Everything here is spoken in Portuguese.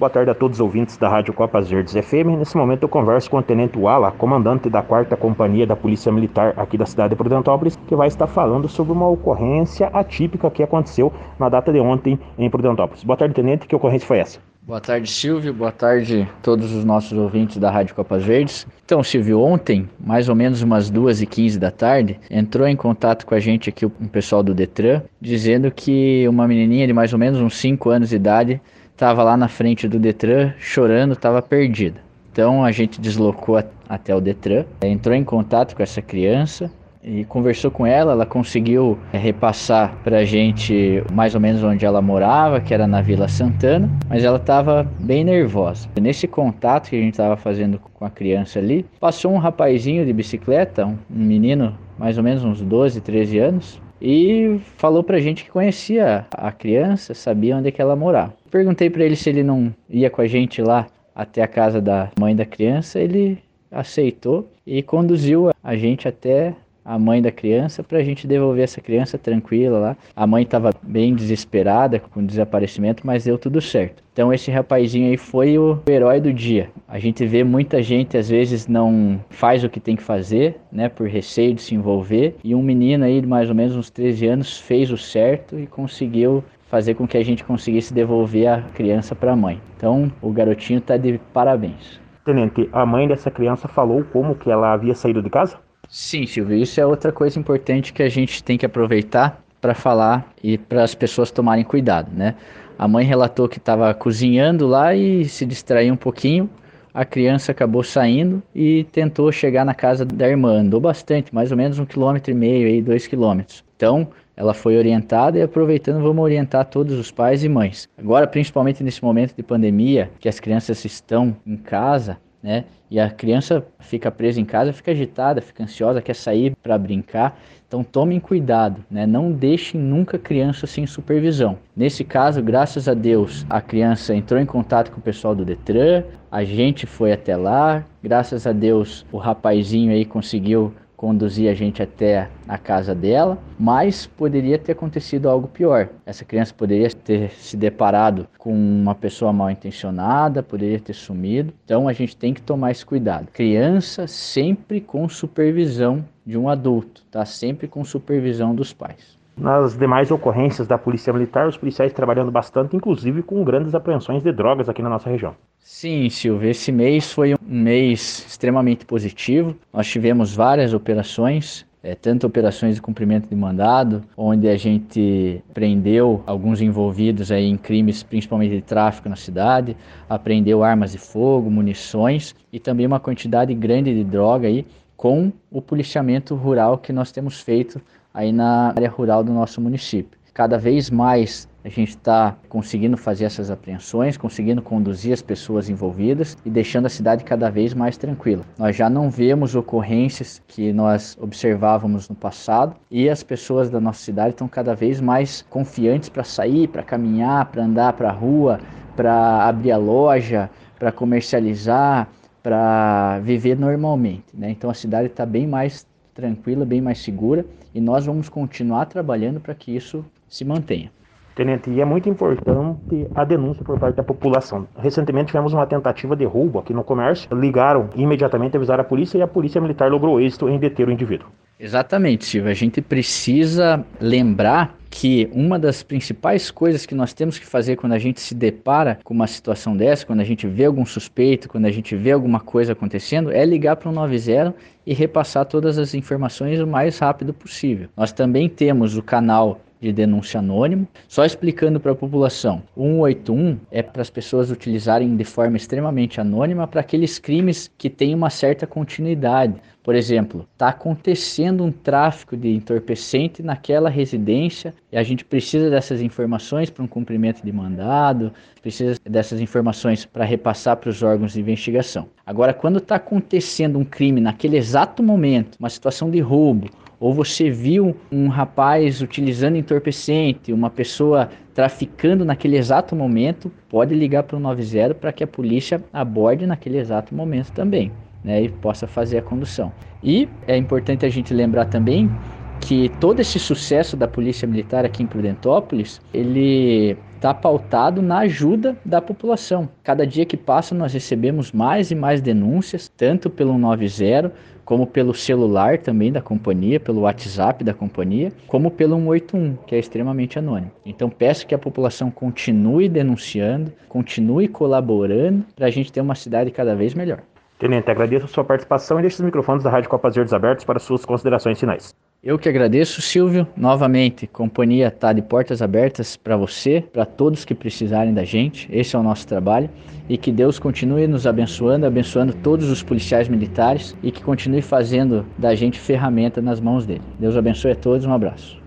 Boa tarde a todos os ouvintes da Rádio Copas Verdes FM. Nesse momento eu converso com o Tenente Wala, comandante da 4 Companhia da Polícia Militar aqui da cidade de Prudentópolis, que vai estar falando sobre uma ocorrência atípica que aconteceu na data de ontem em Prudentópolis. Boa tarde, Tenente. Que ocorrência foi essa? Boa tarde, Silvio. Boa tarde a todos os nossos ouvintes da Rádio Copas Verdes. Então, Silvio, ontem, mais ou menos umas 2h15 da tarde, entrou em contato com a gente aqui o pessoal do Detran, dizendo que uma menininha de mais ou menos uns 5 anos de idade estava lá na frente do Detran chorando, estava perdida. Então a gente deslocou até o Detran, entrou em contato com essa criança e conversou com ela. Ela conseguiu é, repassar para a gente mais ou menos onde ela morava, que era na Vila Santana, mas ela estava bem nervosa. Nesse contato que a gente estava fazendo com a criança ali, passou um rapazinho de bicicleta, um menino mais ou menos uns 12, 13 anos, e falou pra gente que conhecia a criança, sabia onde é que ela morava. Perguntei para ele se ele não ia com a gente lá até a casa da mãe da criança, ele aceitou e conduziu a gente até a mãe da criança para a gente devolver essa criança tranquila lá. A mãe estava bem desesperada com o desaparecimento, mas deu tudo certo. Então esse rapazinho aí foi o herói do dia. A gente vê muita gente às vezes não faz o que tem que fazer, né, por receio de se envolver, e um menino aí de mais ou menos uns 13 anos fez o certo e conseguiu fazer com que a gente conseguisse devolver a criança para a mãe. Então o garotinho está de parabéns. Tenente, a mãe dessa criança falou como que ela havia saído de casa? Sim, Silvio, isso é outra coisa importante que a gente tem que aproveitar para falar e para as pessoas tomarem cuidado, né? A mãe relatou que estava cozinhando lá e se distraiu um pouquinho. A criança acabou saindo e tentou chegar na casa da irmã. Andou bastante, mais ou menos um quilômetro e meio, aí, dois quilômetros. Então, ela foi orientada e aproveitando, vamos orientar todos os pais e mães. Agora, principalmente nesse momento de pandemia, que as crianças estão em casa, né? E a criança fica presa em casa, fica agitada, fica ansiosa, quer sair para brincar. Então tomem cuidado, né? Não deixem nunca criança sem supervisão. Nesse caso, graças a Deus, a criança entrou em contato com o pessoal do Detran, a gente foi até lá, graças a Deus o rapazinho aí conseguiu conduzir a gente até a casa dela, mas poderia ter acontecido algo pior. Essa criança poderia ter se deparado com uma pessoa mal intencionada, poderia ter sumido. Então a gente tem que tomar esse cuidado. Criança sempre com supervisão de um adulto, tá? Sempre com supervisão dos pais. Nas demais ocorrências da Polícia Militar, os policiais trabalhando bastante, inclusive com grandes apreensões de drogas aqui na nossa região. Sim, Silvio, esse mês foi um mês extremamente positivo. Nós tivemos várias operações, é, tanto operações de cumprimento de mandado, onde a gente prendeu alguns envolvidos aí em crimes, principalmente de tráfico na cidade, apreendeu armas de fogo, munições e também uma quantidade grande de droga aí com o policiamento rural que nós temos feito aí na área rural do nosso município. Cada vez mais a gente está conseguindo fazer essas apreensões, conseguindo conduzir as pessoas envolvidas e deixando a cidade cada vez mais tranquila. Nós já não vemos ocorrências que nós observávamos no passado e as pessoas da nossa cidade estão cada vez mais confiantes para sair, para caminhar, para andar para a rua, para abrir a loja, para comercializar, para viver normalmente. Né? Então a cidade está bem mais tranquila, bem mais segura e nós vamos continuar trabalhando para que isso se mantenha. Tenente, e é muito importante a denúncia por parte da população. Recentemente tivemos uma tentativa de roubo aqui no comércio, ligaram imediatamente, avisaram a polícia e a polícia militar logrou êxito em deter o indivíduo. Exatamente, Silvio. A gente precisa lembrar que uma das principais coisas que nós temos que fazer quando a gente se depara com uma situação dessa, quando a gente vê algum suspeito, quando a gente vê alguma coisa acontecendo, é ligar para o 90 e repassar todas as informações o mais rápido possível. Nós também temos o canal de denúncia anônimo. Só explicando para a população, 181 é para as pessoas utilizarem de forma extremamente anônima para aqueles crimes que têm uma certa continuidade. Por exemplo, está acontecendo um tráfico de entorpecente naquela residência e a gente precisa dessas informações para um cumprimento de mandado, precisa dessas informações para repassar para os órgãos de investigação. Agora, quando está acontecendo um crime naquele exato momento, uma situação de roubo ou você viu um rapaz utilizando entorpecente, uma pessoa traficando naquele exato momento, pode ligar para o 90 para que a polícia aborde naquele exato momento também, né, e possa fazer a condução. E é importante a gente lembrar também que todo esse sucesso da Polícia Militar aqui em Prudentópolis, ele está pautado na ajuda da população. Cada dia que passa, nós recebemos mais e mais denúncias, tanto pelo 90 como pelo celular também da companhia, pelo WhatsApp da companhia, como pelo 181, que é extremamente anônimo. Então peço que a população continue denunciando, continue colaborando para a gente ter uma cidade cada vez melhor. Tenente, agradeço a sua participação e deixo os microfones da Rádio Copas Verdes abertos para suas considerações finais. Eu que agradeço, Silvio. Novamente, companhia está de portas abertas para você, para todos que precisarem da gente. Esse é o nosso trabalho. E que Deus continue nos abençoando, abençoando todos os policiais militares e que continue fazendo da gente ferramenta nas mãos dele. Deus abençoe a todos. Um abraço.